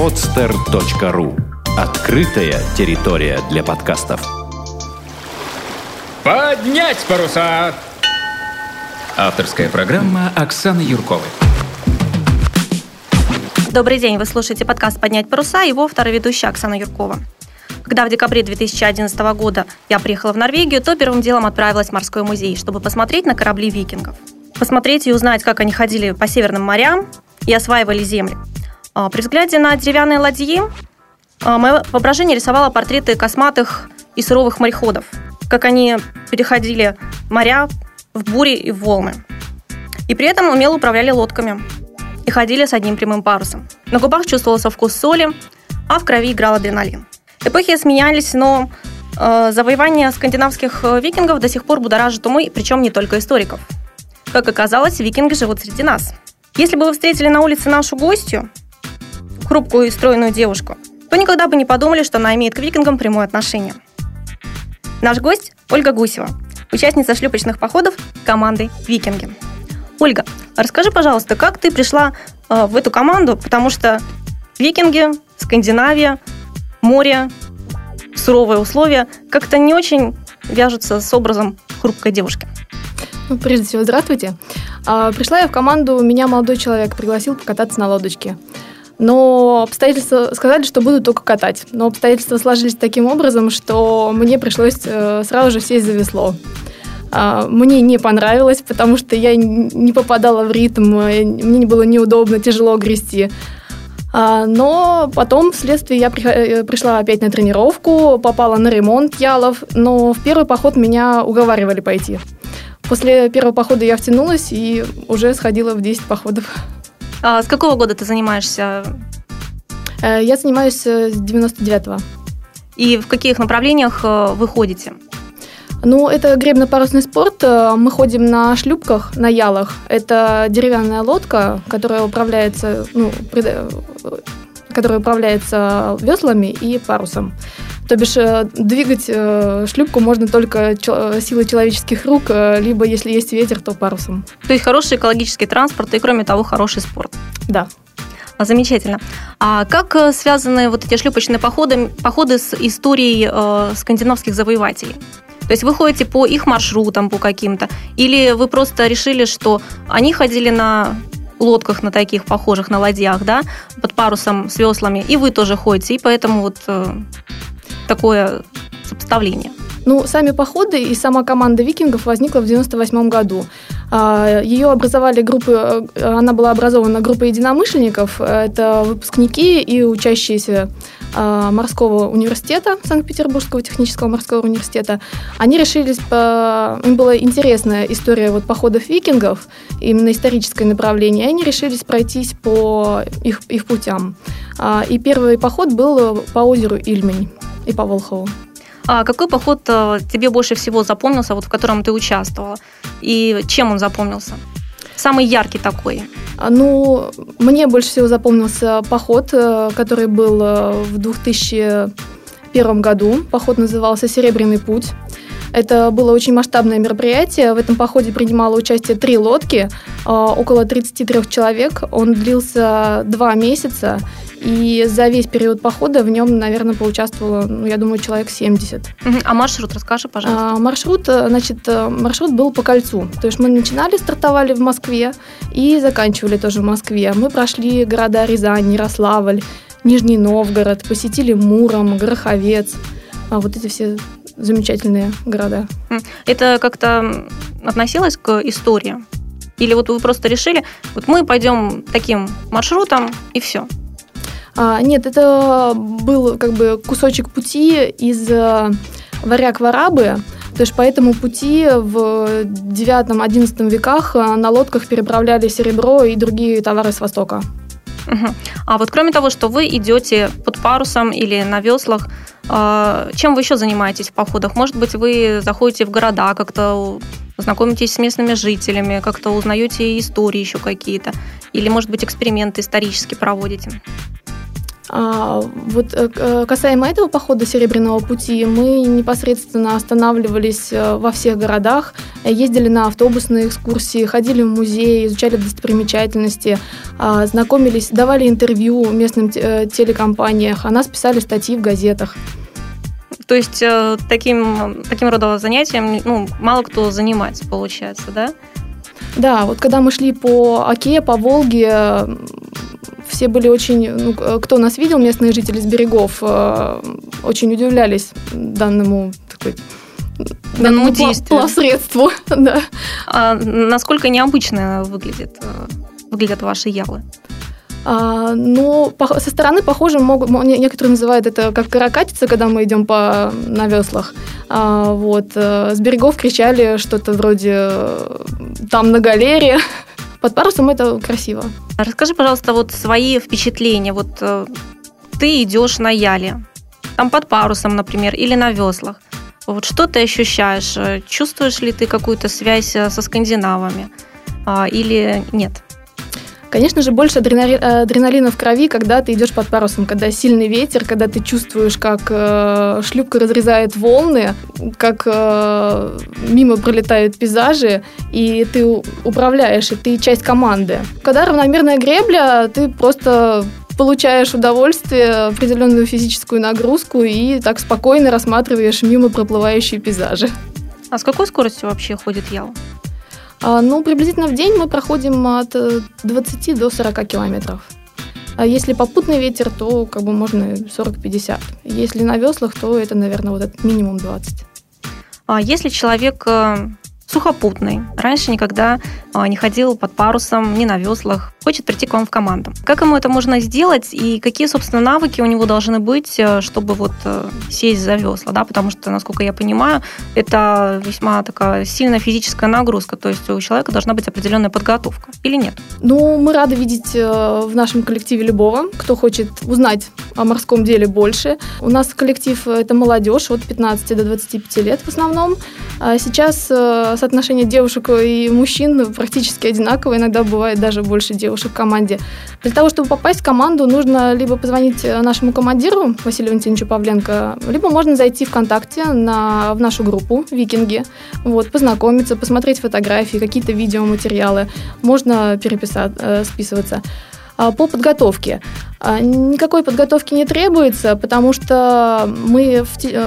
podster.ru Открытая территория для подкастов. Поднять паруса! Авторская программа Оксаны Юрковой. Добрый день, вы слушаете подкаст «Поднять паруса», его второй ведущая Оксана Юркова. Когда в декабре 2011 года я приехала в Норвегию, то первым делом отправилась в морской музей, чтобы посмотреть на корабли викингов. Посмотреть и узнать, как они ходили по северным морям и осваивали земли. А, при взгляде на деревянные ладьи а, мое воображение рисовало портреты косматых и суровых мореходов, как они переходили моря в бури и в волны. И при этом умело управляли лодками и ходили с одним прямым парусом. На губах чувствовался вкус соли, а в крови играл адреналин. Эпохи сменялись, но э, завоевание скандинавских э, викингов до сих пор будоражит умы, причем не только историков. Как оказалось, викинги живут среди нас. Если бы вы встретили на улице нашу гостью, хрупкую и стройную девушку, то никогда бы не подумали, что она имеет к викингам прямое отношение. Наш гость – Ольга Гусева, участница шлюпочных походов команды «Викинги». Ольга, расскажи, пожалуйста, как ты пришла э, в эту команду, потому что викинги, Скандинавия – море, суровые условия как-то не очень вяжутся с образом хрупкой девушки. Ну, прежде всего, здравствуйте. А, пришла я в команду, меня молодой человек пригласил покататься на лодочке. Но обстоятельства сказали, что буду только катать. Но обстоятельства сложились таким образом, что мне пришлось э, сразу же сесть за весло. А, мне не понравилось, потому что я не попадала в ритм, э, мне было неудобно, тяжело грести. А, но потом, вследствие, я э, пришла опять на тренировку, попала на ремонт ялов, но в первый поход меня уговаривали пойти. После первого похода я втянулась и уже сходила в 10 походов. А с какого года ты занимаешься? Э, я занимаюсь э, с 99-го. И в каких направлениях вы ходите? Ну, это гребно-парусный спорт. Э, мы ходим на шлюпках, на ялах. Это деревянная лодка, которая управляется, ну, э, которая управляется веслами и парусом. То бишь э, двигать шлюпку можно только силой человеческих рук, либо если есть ветер, то парусом. То есть хороший экологический транспорт и, кроме того, хороший спорт. Да. А, замечательно. А как связаны вот эти шлюпочные походы, походы с историей э, скандинавских завоевателей? То есть вы ходите по их маршрутам, по каким-то, или вы просто решили, что они ходили на лодках на таких похожих на ладьях, да, под парусом с веслами, и вы тоже ходите, и поэтому вот э, такое сопоставление. Ну, сами походы и сама команда викингов возникла в 98 году. А, Ее образовали группы, э, она была образована группой единомышленников, это выпускники и учащиеся а, морского университета, Санкт-Петербургского технического морского университета. Они решились, им была интересная история вот походов викингов, именно историческое направление, и они решились пройтись по их, их путям. А, и первый поход был по озеру Ильмень и по Волхову. А какой поход э, тебе больше всего запомнился, вот в котором ты участвовала? И чем он запомнился? Самый яркий такой. А, ну, мне больше всего запомнился поход, э, который был э, в 2001 году. Поход назывался «Серебряный путь». Это было очень масштабное мероприятие. В этом походе принимало участие три лодки, около 33 человек. Он длился два месяца. И за весь период похода в нем, наверное, поучаствовало, ну, я думаю, человек 70. А маршрут расскажи, пожалуйста. А, маршрут, э, значит, э, маршрут был по кольцу. То есть мы начинали, стартовали в Москве и заканчивали тоже в Москве. Мы прошли города Рязань, Ярославль, Нижний Новгород, посетили Муром, Гороховец. А вот эти все замечательные города. Это как-то относилось к истории? Или вот вы просто решили, вот мы пойдем таким маршрутом и все? А, нет, это был как бы кусочек пути из э, варяг в арабы. То есть по этому пути в 9-11 веках э, на лодках переправляли серебро и другие товары с Востока. Угу. А вот кроме того, что вы идете под парусом или на веслах, э, чем вы еще занимаетесь в походах? Может быть, вы заходите в города, как-то знакомитесь с местными жителями, как-то узнаете истории еще какие-то? Или, может быть, эксперименты исторически проводите? А, вот э, касаемо этого похода Серебряного пути, мы непосредственно останавливались э, во всех городах, ездили на автобусные экскурсии, ходили в музеи, изучали достопримечательности, а, знакомились, давали интервью местным э, телекомпаниях, о нас писали статьи в газетах. То есть таким, таким родом занятием ну, мало кто занимается, получается, да? Да, вот когда мы шли по Оке, по Волге, все были очень, ну, кто нас видел, местные жители с берегов, э, очень удивлялись данному, так сказать, данному действию. средству. да. А насколько необычно выглядит, э, выглядят ваши ялы? А, но по, со стороны похоже, могут, некоторые называют это как каракатица, когда мы идем по, на веслах. А, вот, э, с берегов кричали что-то вроде «там на галере», под парусом это красиво. Расскажи, пожалуйста, вот свои впечатления. Вот э, ты идешь на яле, там под парусом, например, или на веслах. Вот что ты ощущаешь? Чувствуешь ли ты какую-то связь э, со скандинавами а, или нет? Конечно же, больше адреналина, в крови, когда ты идешь под парусом, когда сильный ветер, когда ты чувствуешь, как э, шлюпка разрезает волны, как э, мимо пролетают пейзажи, и ты управляешь, и ты часть команды. Когда равномерная гребля, ты просто получаешь удовольствие, определенную физическую нагрузку и так спокойно рассматриваешь мимо проплывающие пейзажи. А с какой скоростью вообще ходит ял? А, ну, приблизительно в день мы проходим от 20 э, до 40 километров. А если попутный ветер, то как бы можно 40-50. Если на веслах, то это, наверное, вот этот минимум 20. А если человек э, сухопутный, раньше никогда а, не ходил под парусом, ни на веслах, хочет прийти к вам в команду. Как ему это можно сделать и какие, собственно, навыки у него должны быть, э, чтобы вот э, сесть за весла, да, потому что, насколько я понимаю, это весьма такая сильная физическая нагрузка, то есть у человека должна быть определенная подготовка, или нет? Ну, мы рады видеть э, в нашем коллективе любого, кто хочет узнать о морском деле больше. У нас коллектив – это молодежь от 15 до 25 лет в основном. А сейчас соотношение девушек и мужчин практически одинаковое, иногда бывает даже больше девушек в команде. Для того, чтобы попасть в команду, нужно либо позвонить нашему командиру Василию Валентиновичу Павленко, либо можно зайти ВКонтакте на, в нашу группу «Викинги», вот, познакомиться, посмотреть фотографии, какие-то видеоматериалы, можно переписать, э, списываться. А, по подготовке. А, никакой подготовки не требуется, потому что мы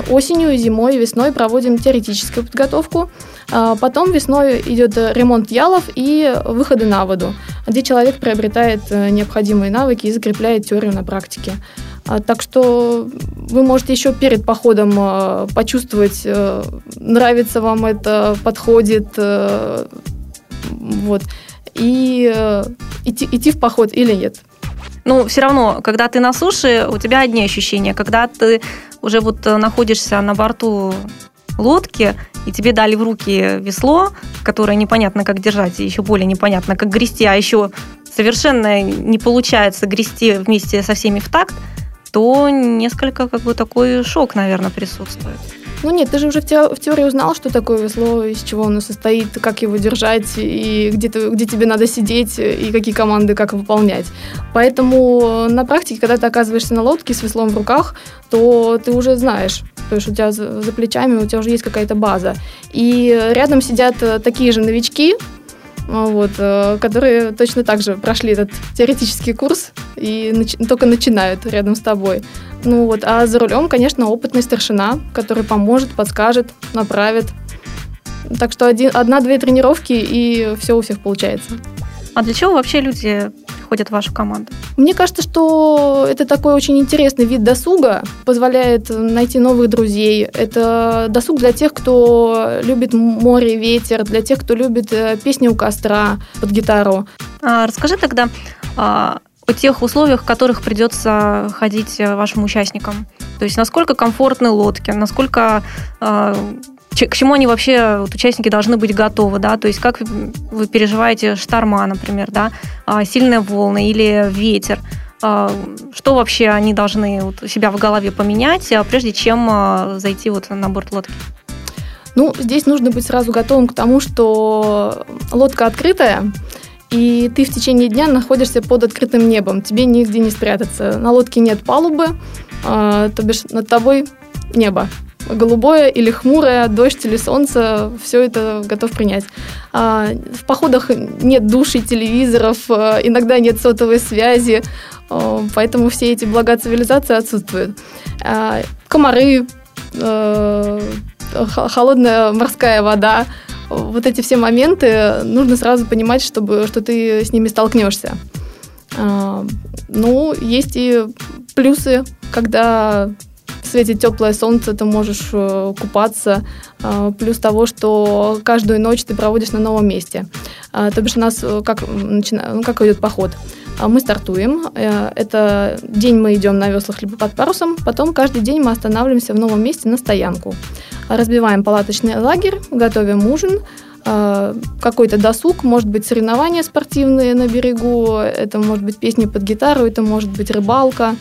осенью, зимой, весной проводим теоретическую подготовку. А, потом весной идет ремонт ялов и выходы на воду, где человек приобретает э, необходимые навыки и закрепляет теорию на практике. Так что вы можете еще перед походом почувствовать, э, нравится вам это, подходит. Э, вот и э, идти, идти в поход или нет. Ну, все равно, когда ты на суше, у тебя одни ощущения. Когда ты уже вот э, находишься на борту лодки, и тебе дали в руки весло, которое непонятно как держать, и еще более непонятно как грести, а еще совершенно не получается грести вместе со всеми в такт, то несколько как бы такой шок, наверное, присутствует. Ну нет, ты же уже в, те, в теории узнал, что такое весло, из чего оно состоит, как его держать, и где, ты, где тебе надо сидеть, и какие команды как выполнять. Поэтому на практике, когда ты оказываешься на лодке с веслом в руках, то ты уже знаешь, то есть у тебя за, плечами у тебя уже есть какая-то база. И рядом сидят э, такие же новички, вот, э, которые точно так же прошли этот теоретический курс и нач- только начинают рядом с тобой. Ну вот, а за рулем, конечно, опытный старшина, который поможет, подскажет, направит. Так что один, одна-две тренировки, и все у всех получается. А для чего вообще люди приходят в вашу команду? Мне кажется, что это такой очень интересный вид досуга, позволяет найти новых друзей. Это досуг для тех, кто любит море, ветер, для тех, кто любит э, песни у костра под гитару. А, расскажи тогда а, о тех условиях, в которых придется ходить э, вашим участникам. То есть насколько комфортны лодки, насколько а, к чему они вообще, вот, участники, должны быть готовы, да, то есть как вы переживаете шторма, например, да, а, сильные волны или ветер, а, что вообще они должны вот, себя в голове поменять, а, прежде чем зайти вот на борт лодки? Ну, здесь нужно быть сразу готовым к тому, что лодка открытая, и ты в течение дня находишься под открытым небом, тебе нигде не спрятаться. На лодке нет палубы, то бишь над тобой небо голубое или хмурое, дождь или солнце, все это готов принять. В походах нет души, телевизоров, иногда нет сотовой связи, поэтому все эти блага цивилизации отсутствуют. Комары, холодная морская вода, вот эти все моменты нужно сразу понимать, чтобы, что ты с ними столкнешься. А, ну, есть и плюсы, когда светит теплое солнце, ты можешь э, купаться. А, плюс того, что каждую ночь ты проводишь на новом месте. А, то бишь у нас э, как, начина... ну, как идет поход? Мы стартуем. Э, это день мы идем на веслах либо под парусом. Потом каждый день мы останавливаемся в новом месте на стоянку разбиваем палаточный лагерь, готовим ужин, какой-то досуг, может быть, соревнования спортивные на берегу, это может быть песни под гитару, это может быть рыбалка.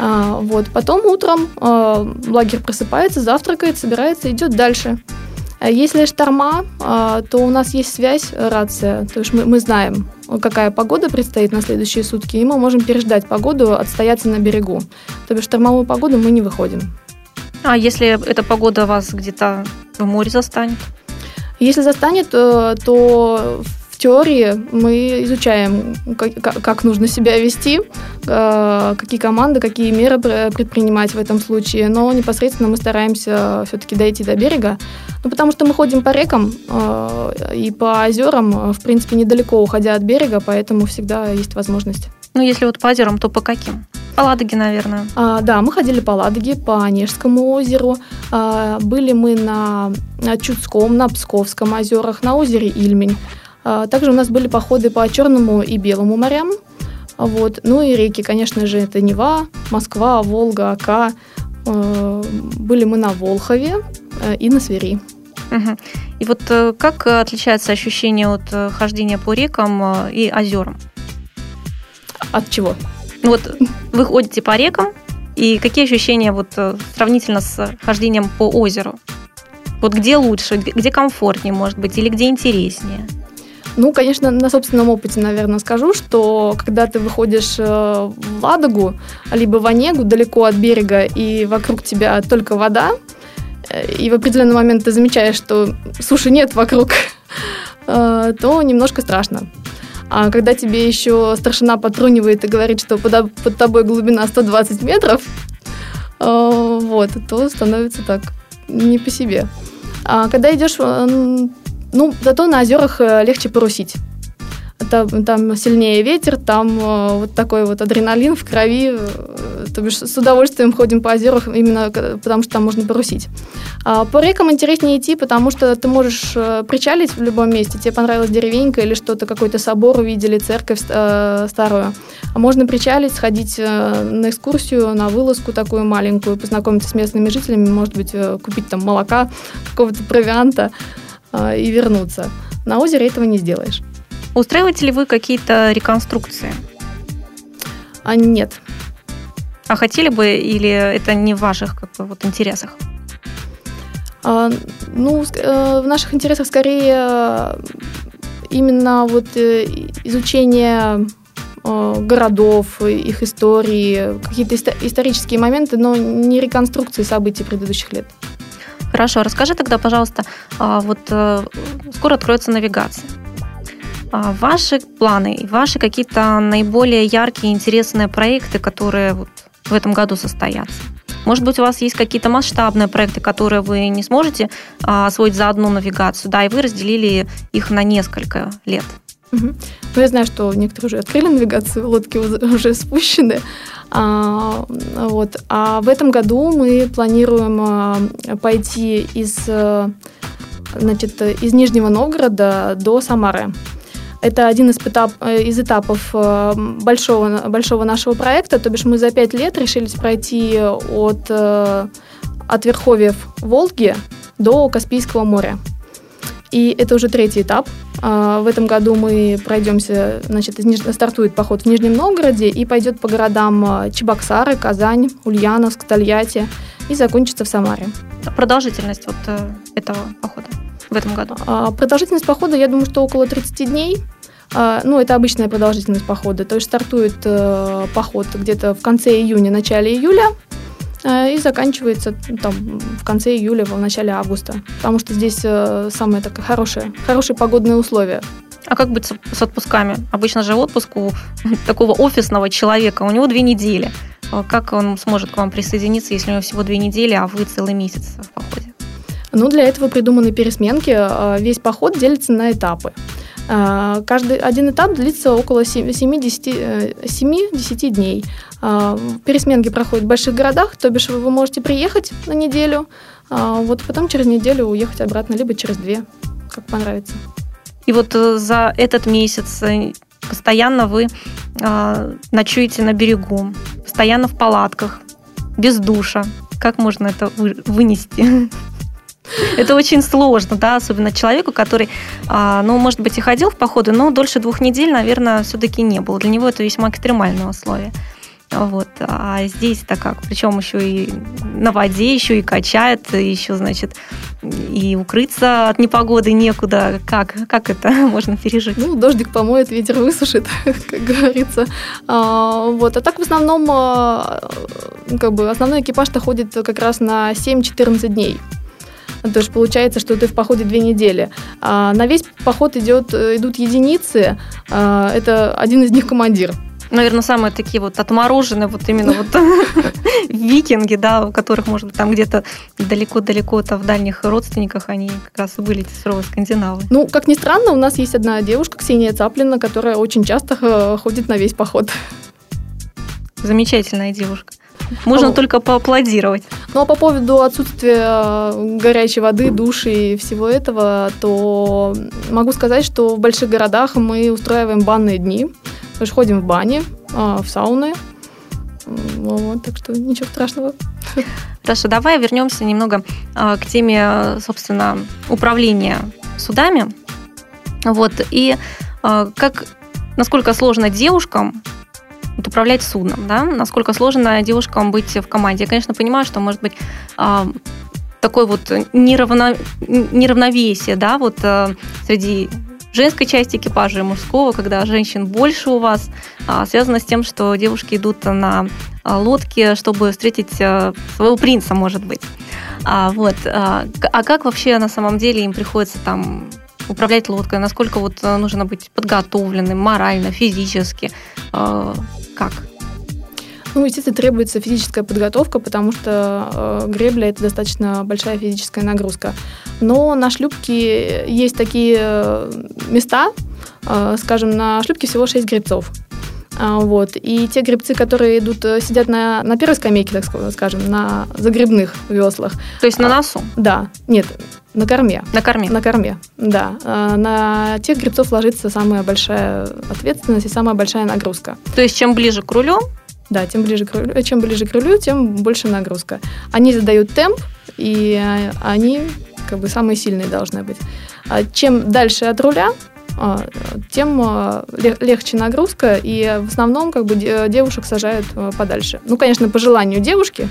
А, вот. Потом утром а, лагерь просыпается, завтракает, собирается, идет дальше. Если шторма, то у нас есть связь, рация, то есть мы, мы знаем, какая погода предстоит на следующие сутки, и мы можем переждать погоду, отстояться на берегу. То есть штормовую погоду мы не выходим. А если эта погода вас где-то в море застанет? Если застанет, э, то теории мы изучаем, как, нужно себя вести, э, какие команды, какие меры предпринимать в этом случае. Но непосредственно мы стараемся все-таки дойти до берега. Ну, потому что мы ходим по рекам э, и по озерам, в принципе, недалеко уходя от берега, поэтому всегда есть возможность. Ну, если вот по озерам, то по каким? По Ладоге, наверное. А, да, мы ходили по Ладоге, по Онежскому озеру. А, были мы на Чудском, на Псковском озерах, на озере Ильмень. А, также у нас были походы по Черному и Белому морям. Вот. Ну и реки, конечно же, это Нева, Москва, Волга, Ака. А, были мы на Волхове а, и на Свири. Угу. И вот э, как отличается ощущение от э, хождения по рекам э, и озерам? От чего? Вот вы ходите по рекам, и какие ощущения вот э, сравнительно с хождением по озеру? Вот где лучше, где комфортнее, может быть, или где интереснее? Ну, конечно, на собственном опыте, наверное, скажу, что когда ты выходишь э, в Ладогу, либо в Онегу, далеко от берега, и вокруг тебя только вода, э, и в определенный момент ты замечаешь, что суши нет вокруг, то немножко страшно. А когда тебе еще старшина потрунивает и говорит, что под, тобой глубина 120 метров, э, вот, то становится так не по себе. А когда идешь, э, ну, зато на озерах э, легче порусить там, там сильнее ветер, там э, вот такой вот адреналин в крови. Э, то бишь с удовольствием ходим по озерам именно потому, что там можно порусить. А по рекам интереснее идти, потому что ты можешь э, причалить в любом месте. Тебе понравилась деревенька или что-то, какой-то собор увидели, церковь старую. А можно причалить, сходить на экскурсию, на вылазку такую маленькую, познакомиться с местными жителями, может быть, купить там молока, какого-то провианта и вернуться. На озере этого не сделаешь. Устраиваете ли вы какие-то реконструкции? А, нет. А хотели бы или это не в ваших как бы, вот, интересах? А, ну, э, в наших интересах скорее э, именно вот э, изучение городов, их истории, какие-то исторические моменты, но не реконструкции событий предыдущих лет. Хорошо, расскажи тогда, пожалуйста, а, вот скоро откроется навигация. А, ваши планы ваши какие-то наиболее яркие, интересные проекты, которые вот в этом году состоятся? Может быть, у вас есть какие-то масштабные проекты, которые вы не сможете а, освоить за одну навигацию, да, и вы разделили их на несколько лет? Угу. Ну, я знаю, что некоторые уже открыли навигацию, лодки уже спущены. А, вот. а в этом году мы планируем а, пойти из, а, значит, из Нижнего Новгорода до Самары. Это один из, этап, э, из этапов э, большого, большого нашего проекта, то бишь мы за пять лет решились пройти от, э, от верховьев Волги до Каспийского моря. И это уже третий этап. В этом году мы пройдемся, значит, стартует поход в Нижнем Новгороде и пойдет по городам Чебоксары, Казань, Ульяновск, Тольятти и закончится в Самаре. Продолжительность вот этого похода? в этом году? А, продолжительность похода, я думаю, что около 30 дней. А, ну, это обычная продолжительность похода. То есть стартует э, поход где-то в конце июня, начале июля, э, и заканчивается там, в конце июля, в начале августа. Потому что здесь э, самые такое хорошие, хорошие погодные условия. А как быть с отпусками? Обычно же отпуск у такого офисного человека, у него две недели. Как он сможет к вам присоединиться, если у него всего две недели, а вы целый месяц в походе? Ну, для этого придуманы пересменки. Весь поход делится на этапы. А, каждый один этап длится около 7-10 дней. А, пересменки проходят в больших городах, то бишь вы можете приехать на неделю, а, вот потом через неделю уехать обратно, либо через две, как понравится. И вот э, за этот месяц э, постоянно вы ночуете на берегу, постоянно в палатках, без душа. Как можно это вынести? Это очень сложно, да, особенно человеку, который, а, ну, может быть, и ходил в походы, но дольше двух недель, наверное, все-таки не было. Для него это весьма экстремальное условие. Вот. А здесь-то как? Причем еще и на воде, еще и качает, еще, значит, и укрыться от непогоды некуда. Как? Как это можно пережить? Ну, дождик помоет, ветер высушит, как говорится. А, вот. А так в основном, а, как бы, основной экипаж-то ходит как раз на 7-14 дней. То есть получается, что ты в походе две недели. А на весь поход идет, э, идут единицы. А, это один из них командир. Наверное, самые такие вот отмороженные, вот именно вот викинги, да, у которых, может быть, там где-то далеко-далеко-то в дальних родственниках они как раз и были суровые скандинавы. Ну, как ни странно, у нас есть одна девушка, Ксения Цаплина, которая очень часто э, ходит на весь поход. Замечательная девушка. Можно только поаплодировать. Ну а по поводу отсутствия э, горячей воды, души и всего этого, то могу сказать, что в больших городах мы устраиваем банные дни. То есть ходим в бане, а, в сауны. Вот, так что ничего страшного. Хорошо, давай вернемся немного а, к теме, собственно, управления судами. Вот, и как, насколько сложно девушкам вот, управлять судном, да, насколько сложно девушкам быть в команде. Я, конечно, понимаю, что, может быть, а, такое вот неравно, неравновесие, да, вот а, среди женской части экипажа и мужского, когда женщин больше у вас, а, связано с тем, что девушки идут на лодке, чтобы встретить своего принца, может быть. А, вот. А как вообще на самом деле им приходится там управлять лодкой, насколько вот нужно быть подготовленным морально, физически, как? Ну, естественно, требуется физическая подготовка, потому что э, гребля это достаточно большая физическая нагрузка. Но на шлюпке есть такие э, места, э, скажем, на шлюпке всего 6 гребцов. А, вот. И те гребцы, которые идут, э, сидят на, на первой скамейке, так скажем, на загребных веслах. То есть на а, носу? Да. Нет, на корме. На корме? На корме, да. А, на тех гребцов ложится самая большая ответственность и самая большая нагрузка. То есть чем ближе к рулю? Да, тем ближе к рулю, чем ближе к рулю, тем больше нагрузка. Они задают темп, и они как бы самые сильные должны быть. Чем дальше от руля, тем а, легче нагрузка, и в основном как бы девушек сажают подальше. Ну, конечно, по желанию девушки,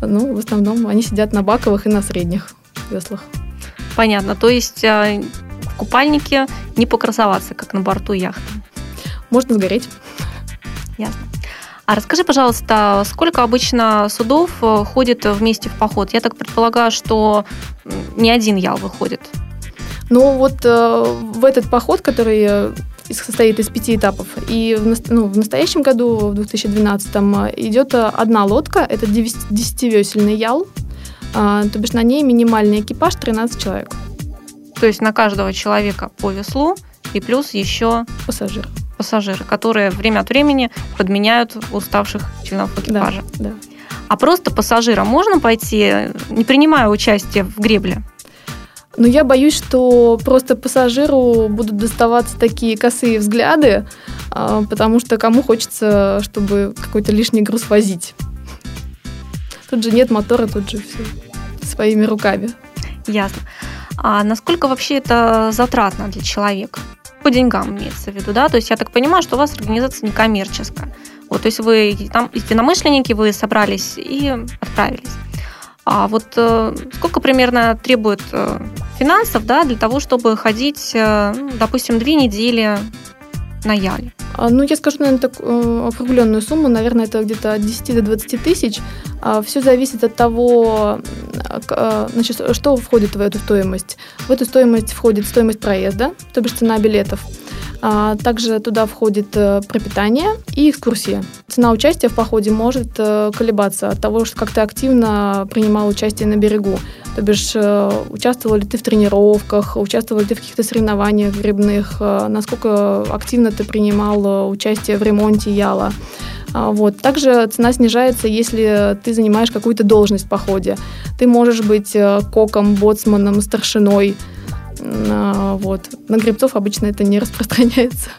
но в основном они сидят на баковых и на средних веслах. Понятно. То есть в купальнике не покрасоваться, как на борту яхты. Можно сгореть. Ясно. А расскажи, пожалуйста, сколько обычно судов э, ходит вместе в поход? Я так предполагаю, что не один ял выходит. Ну вот э, в этот поход, который э, состоит из пяти этапов, и в, ну, в настоящем году, в 2012, э, идет одна лодка, это 10-весельный ял, э, то бишь на ней минимальный экипаж 13 человек. То есть на каждого человека по веслу и плюс еще пассажир. Пассажиры, которые время от времени подменяют уставших членов экипажа. Да, да. А просто пассажирам можно пойти, не принимая участие в гребле? Но я боюсь, что просто пассажиру будут доставаться такие косые взгляды, а, потому что кому хочется, чтобы какой-то лишний груз возить. Тут же нет мотора, тут же все своими руками. Ясно. А насколько вообще это затратно для человека? По деньгам имеется в виду, да? То есть я так понимаю, что у вас организация некоммерческая. Вот, то есть вы там единомышленники, вы собрались и отправились. А вот э, сколько примерно требует э, финансов да, для того, чтобы ходить, э, ну, допустим, две недели на яле? А, ну, я скажу, наверное, так, э, определенную сумму, наверное, это где-то от 10 до 20 тысяч. А, Все зависит от того, а, значит, что входит в эту стоимость. В эту стоимость входит стоимость проезда, то бишь цена билетов. Также туда входит э, пропитание и экскурсия. Цена участия в походе может э, колебаться от того, что как ты активно принимал участие на берегу. То бишь, участвовал ли ты в тренировках, участвовал ли ты в каких-то соревнованиях грибных, насколько активно ты принимал участие в ремонте яла. А, вот. Также цена снижается, если ты занимаешь какую-то должность в походе. Ты можешь быть э, коком, боцманом, старшиной. А, вот. На грибцов обычно это не распространяется.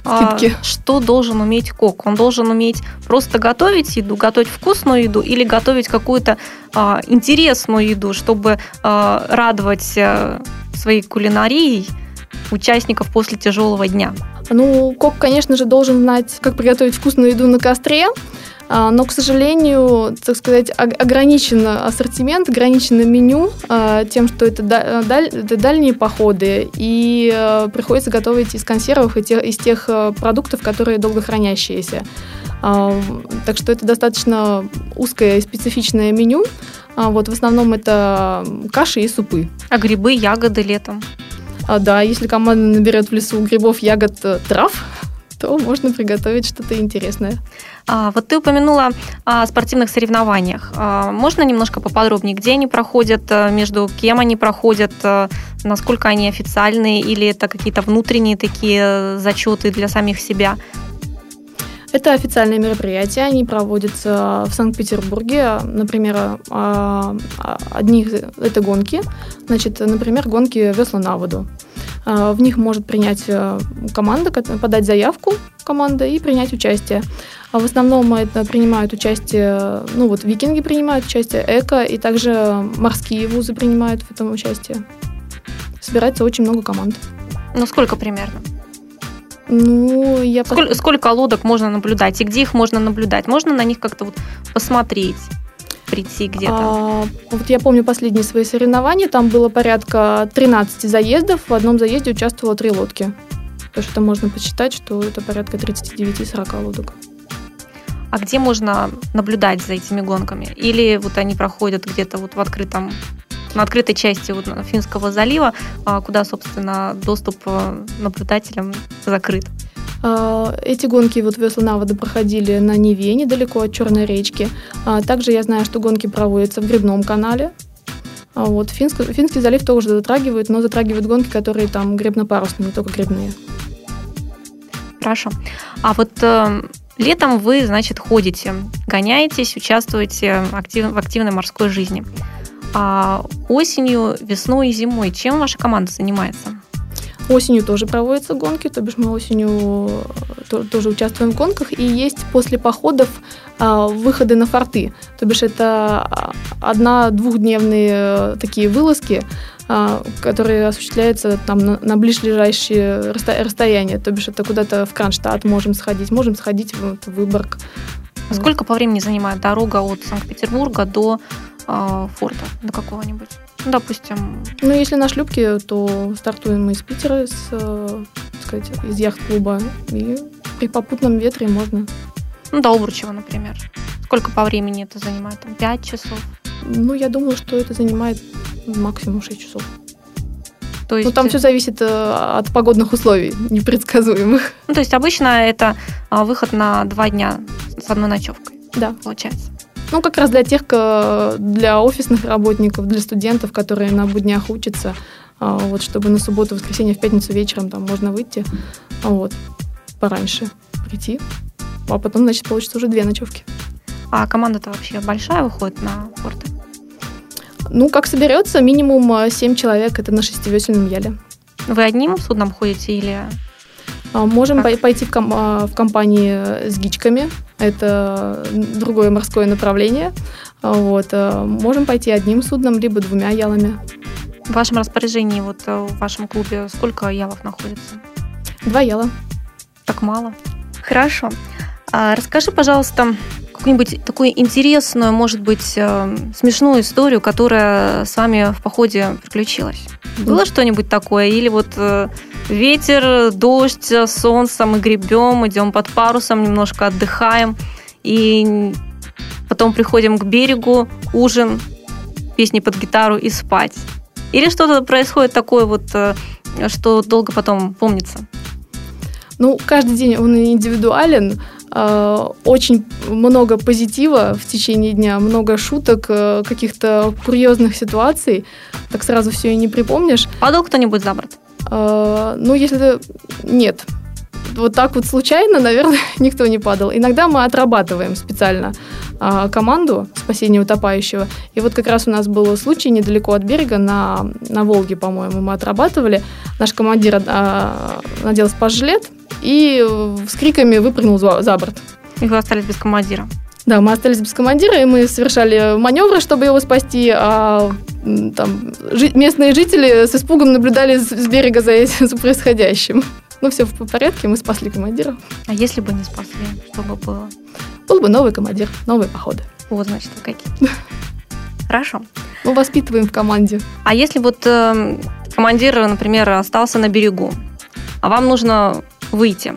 Скидки. А что должен уметь кок? Он должен уметь просто готовить еду, готовить вкусную еду или готовить какую-то а, интересную еду, чтобы а, радовать а, своей кулинарией участников после тяжелого дня? Ну, кок, конечно же, должен знать, как приготовить вкусную еду на костре, но, к сожалению, так сказать, ограничен ассортимент, ограничено меню а, тем, что это, даль, это дальние походы, и а, приходится готовить из консервов, и тех, из тех продуктов, которые долго хранящиеся. Так что это достаточно узкое и специфичное меню. Вот в основном это каши и супы. А грибы, ягоды летом? А, да, если команда наберет в лесу грибов, ягод, э, трав, то можно приготовить что-то интересное. А, вот ты упомянула о спортивных соревнованиях. А, можно немножко поподробнее, где они проходят, э, между кем они проходят, э, насколько они официальные или это какие-то внутренние такие зачеты для самих себя? Это официальные мероприятия, они проводятся в Санкт-Петербурге. Например, а, а, одни это гонки, значит, например, гонки весла на воду. А, в них может принять э, команда, подать заявку команда и принять участие. А в основном это принимают участие, ну вот викинги принимают участие, эко, и также морские вузы принимают в этом участие. Собирается очень много команд. Ну сколько примерно? Ну, я... Сколько, сколько лодок можно наблюдать и где их можно наблюдать? Можно на них как-то вот посмотреть? Прийти где-то? А, вот я помню последние свои соревнования, там было порядка 13 заездов, в одном заезде участвовало три лодки. То что можно посчитать, что это порядка 39-40 лодок. А где можно наблюдать за этими гонками? Или вот они проходят где-то вот в открытом на открытой части вот Финского залива, а, куда, собственно, доступ э, наблюдателям закрыт. А, эти гонки вот весла на воду проходили на Неве, недалеко от Черной речки. А, также я знаю, что гонки проводятся в Грибном канале. Вот. Финский, Финский залив тоже затрагивает, но затрагивает гонки, которые там гребно-парусные, не только грибные. Хорошо. А вот э, летом вы, значит, ходите, гоняетесь, участвуете актив, в активной морской жизни. А осенью, весной и зимой чем ваша команда занимается? Осенью тоже проводятся гонки, то бишь мы осенью э, тоже участвуем в гонках, и есть после походов а, выходы на форты, то бишь это а, одна-двухдневные э, такие вылазки, а, которые осуществляются там на, на ближайшие расстояния, то бишь это куда-то в Кронштадт можем сходить, можем сходить в, в Выборг. Сколько по времени занимает дорога от Санкт-Петербурга до э, форта, до какого-нибудь? Ну, допустим. Ну, если на шлюпке, то стартуем мы из Питера, с, э, сказать, из яхт-клуба. И при попутном ветре можно. Ну, до Обручева, например. Сколько по времени это занимает? Там, 5 часов? Ну, я думаю, что это занимает максимум 6 часов. То есть... Ну, там все зависит э, от погодных условий, непредсказуемых. Ну, то есть обычно это а, выход на два дня с одной ночевкой. Да. Получается. Ну, как раз для тех, для офисных работников, для студентов, которые на буднях учатся, а, вот, чтобы на субботу, воскресенье, в пятницу вечером там можно выйти, а, вот, пораньше прийти, а потом, значит, получится уже две ночевки. А команда-то вообще большая выходит на порты? Ну, как соберется, минимум 7 человек, это на шестивесельном яле. Вы одним судном ходите или а, можем как? пойти в, ком- а, в компании с гичками. Это другое морское направление. Вот. Можем пойти одним судном, либо двумя ялами. В вашем распоряжении, вот э, в вашем клубе, сколько ялов находится? Два яла. Так мало. Хорошо. А расскажи, пожалуйста, какую-нибудь такую интересную, может быть, э, смешную историю, которая с вами в походе приключилась. Было что-нибудь такое? Или вот э, ветер, дождь, солнце, мы гребем, идем под парусом, немножко отдыхаем. И потом приходим к берегу, ужин, песни под гитару и спать. Или что-то происходит такое вот, э, что долго потом помнится? Ну, каждый день он индивидуален. Э, очень много позитива в течение дня, много шуток, э, каких-то курьезных ситуаций. Так сразу все и не припомнишь. Падал кто-нибудь за борт? Ну, если нет, вот так вот случайно, наверное, никто не падал. Иногда мы отрабатываем специально а, команду спасения утопающего. И вот как раз у нас был случай недалеко от берега, на, на Волге, по-моему, мы отрабатывали. Наш командир а, надел спас-жилет и с криками выпрыгнул за, за борт. И вы остались без командира? Да, мы остались без командира, и мы совершали маневры, чтобы его спасти, а там жи- местные жители с испугом наблюдали с, с берега за, этим, за происходящим. Ну, все в порядке, мы спасли командира. А если бы не спасли, что бы было? Был бы новый командир, новые походы. Вот, значит, какие. Хорошо. Мы воспитываем в команде. А если вот э, командир, например, остался на берегу, а вам нужно выйти,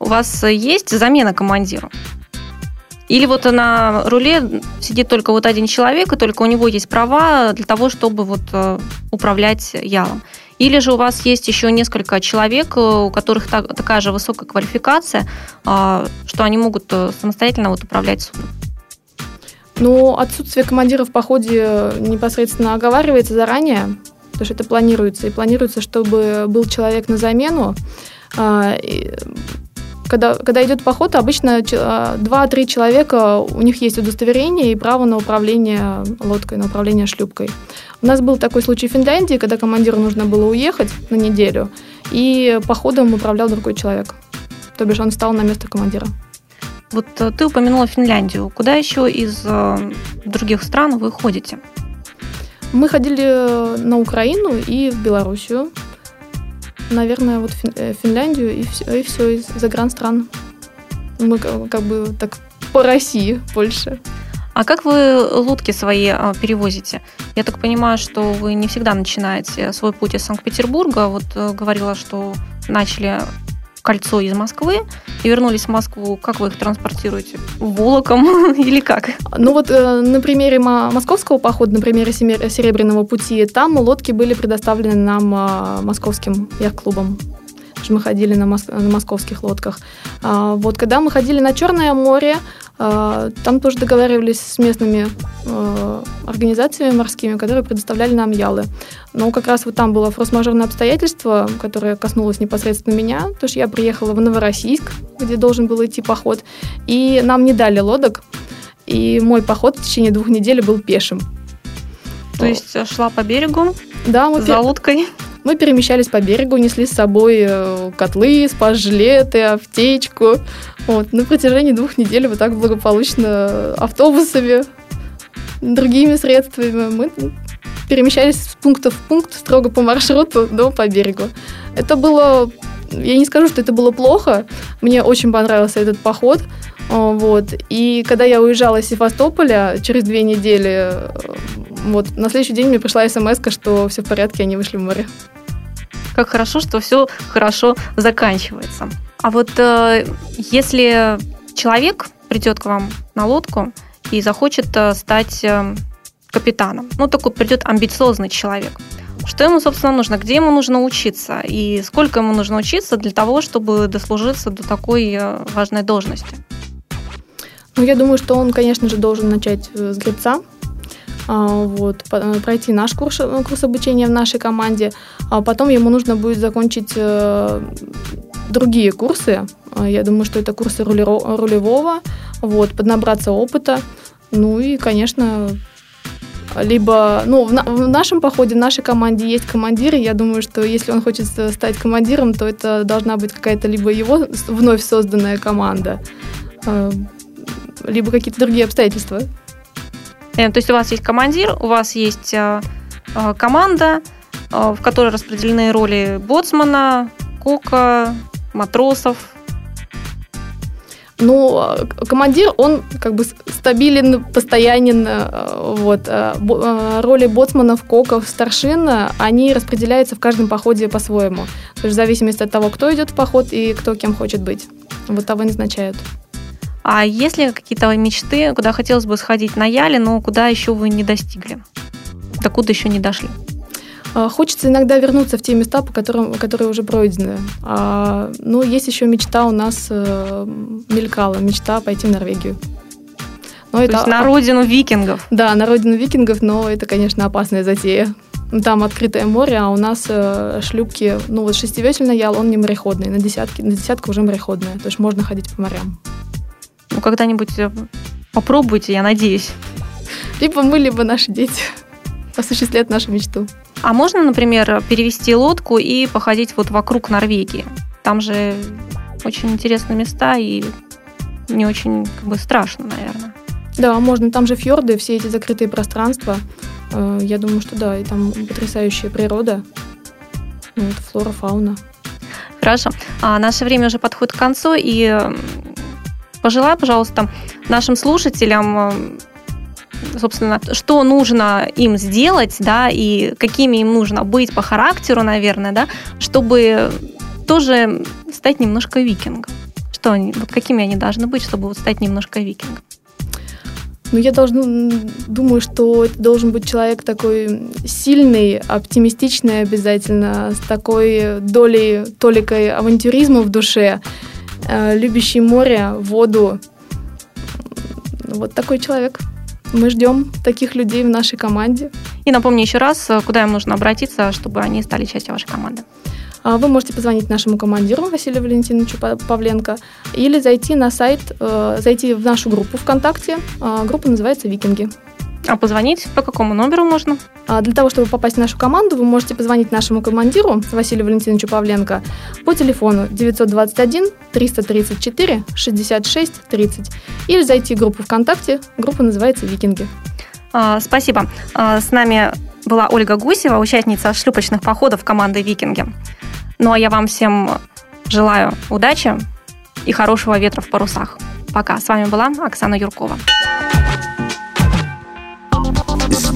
у вас есть замена командиру? Или вот на руле сидит только вот один человек, и только у него есть права для того, чтобы вот э, управлять ялом. Или же у вас есть еще несколько человек, э, у которых так, такая же высокая квалификация, а, что они могут э, самостоятельно вот управлять судном? Ну, отсутствие командира в походе непосредственно оговаривается заранее, потому что это планируется. И планируется, чтобы был человек на замену. Когда, когда идет поход, обычно 2-3 а, человека, у них есть удостоверение и право на управление лодкой, на управление шлюпкой. У нас был такой случай в Финляндии, когда командиру нужно было уехать на неделю, и походом управлял другой человек. То бишь он стал на место командира. Вот э, ты упомянула Финляндию. Куда еще из э, других стран вы ходите? Мы ходили на Украину и в Белоруссию. Наверное, вот э, Финляндию и все, и все из загран-стран. Мы как бы так по России больше. А как вы лодки свои а, перевозите? Я так понимаю, что вы не всегда начинаете свой путь из Санкт-Петербурга. Вот э, говорила, что начали кольцо из Москвы и вернулись в Москву. Как вы их транспортируете? Волоком или как? Ну вот э, на примере московского похода, на примере Серебряного пути, там лодки были предоставлены нам а, московским яхт-клубом мы ходили на, мос- на московских лодках. А, вот когда мы ходили на Черное море, а, там тоже договаривались с местными а, организациями морскими, которые предоставляли нам ялы. Но как раз вот там было форс-мажорное обстоятельство, которое коснулось непосредственно меня, потому что я приехала в Новороссийск, где должен был идти поход, и нам не дали лодок, и мой поход в течение двух недель был пешим. То есть шла по берегу да, мы за лодкой? Мы перемещались по берегу, несли с собой э, котлы, спас-жилеты, аптечку. Вот. На протяжении двух недель вот так благополучно автобусами, другими средствами мы перемещались с пункта в пункт строго по маршруту, но по берегу. Это было... Я не скажу, что это было плохо. Мне очень понравился этот поход. Вот. И когда я уезжала из Севастополя через две недели, э, вот, на следующий день мне пришла смс что все в порядке, они вышли в море. Как хорошо, что все хорошо заканчивается. А вот э, если человек придет к вам на лодку и захочет э, стать э, капитаном, ну такой придет амбициозный человек, что ему, собственно, нужно, где ему нужно учиться и сколько ему нужно учиться для того, чтобы дослужиться до такой э, важной должности? Ну, я думаю, что он, конечно же, должен начать э, с гребца, вот, э, пройти наш курс, э, курс обучения в нашей команде, а потом ему нужно будет закончить другие курсы. А, я думаю, что это курсы рулевого, вот, поднабраться опыта. Ну и, конечно, либо, ну, в, на, в нашем походе, в нашей команде есть командиры. Я думаю, что если он хочет стать командиром, то это должна быть какая-то либо его вновь созданная команда, либо какие-то другие обстоятельства. Э, то есть у вас есть командир, у вас есть э, э, команда, в которой распределены роли боцмана, кока, матросов. Ну, командир, он как бы стабилен, постоянен. Вот. Роли боцманов, коков, старшин, они распределяются в каждом походе по-своему. То есть в зависимости от того, кто идет в поход и кто кем хочет быть. Вот того назначают. А есть ли какие-то мечты, куда хотелось бы сходить на Яле, но куда еще вы не достигли? Докуда еще не дошли? А, хочется иногда вернуться в те места, по которым, которые уже пройдены. А, ну, есть еще мечта у нас э, мелькала, мечта пойти в Норвегию. Но То это... есть на родину викингов? Да, на родину викингов, но это, конечно, опасная затея. Там открытое море, а у нас э, шлюпки, ну вот шестивесельный ял, он не мореходный, на десятки, на десятку уже мореходная, то есть можно ходить по морям. Когда-нибудь э, попробуйте, я надеюсь. Либо мы, либо наши дети осуществляют нашу мечту. А можно, например, перевести лодку и походить вот вокруг Норвегии? Там же очень интересные места и не очень как бы страшно, наверное. Да, можно. Там же фьорды, все эти закрытые пространства. Э, я думаю, что да, и там потрясающая природа. Ну, вот, флора, фауна. Хорошо. А наше время уже подходит к концу, и пожелай, пожалуйста, нашим слушателям собственно, что нужно им сделать, да, и какими им нужно быть по характеру, наверное, да, чтобы тоже стать немножко викингом. Что они, вот какими они должны быть, чтобы вот стать немножко викингом? Ну, я должна, думаю, что это должен быть человек такой сильный, оптимистичный обязательно, с такой долей, толикой авантюризма в душе, э, любящий море, воду. Вот такой человек. Мы ждем таких людей в нашей команде. И напомню еще раз, куда им нужно обратиться, чтобы они стали частью вашей команды. А, вы можете позвонить нашему командиру Василию Валентиновичу Павленко или зайти на сайт, э, зайти в нашу группу ВКонтакте. А, группа называется «Викинги». А позвонить по какому номеру можно? Для того, чтобы попасть в нашу команду, вы можете позвонить нашему командиру Василию Валентиновичу Павленко по телефону 921 334 66 30 или зайти в группу ВКонтакте. Группа называется «Викинги». Спасибо. С нами была Ольга Гусева, участница шлюпочных походов команды «Викинги». Ну а я вам всем желаю удачи и хорошего ветра в парусах. Пока. С вами была Оксана Юркова.